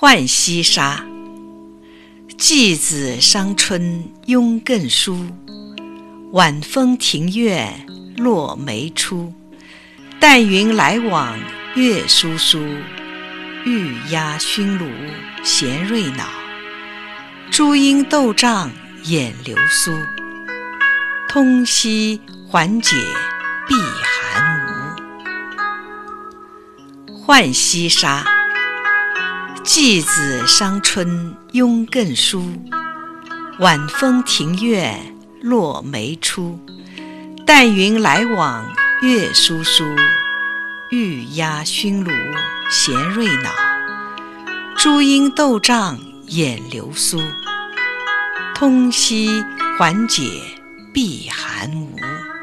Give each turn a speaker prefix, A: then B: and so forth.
A: 浣溪沙，寄子伤春慵更疏。晚风庭院落梅初。淡云来往月疏疏。玉鸦熏炉闲瑞脑。珠阴斗帐眼流苏。通溪缓解碧寒无。浣溪沙。寄子伤春慵更疏。晚风庭院落梅初。淡云来往月疏疏。玉鸦熏炉闲瑞脑。珠阴斗帐眼流苏。通溪缓解避寒无。